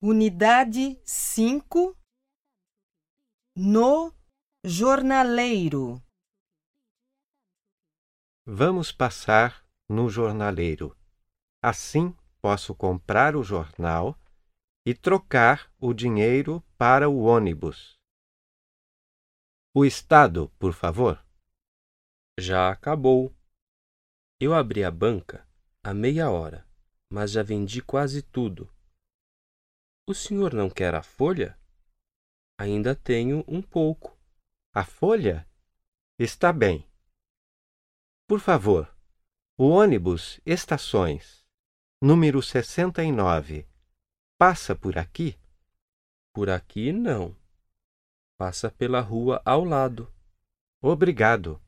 Atividade 5 No jornaleiro. Vamos passar no jornaleiro. Assim posso comprar o jornal e trocar o dinheiro para o ônibus. O estado, por favor. Já acabou. Eu abri a banca há meia hora, mas já vendi quase tudo. O senhor não quer a folha? Ainda tenho um pouco. A folha? Está bem. Por favor, o ônibus Estações, número 69, passa por aqui? Por aqui não. Passa pela rua ao lado. Obrigado.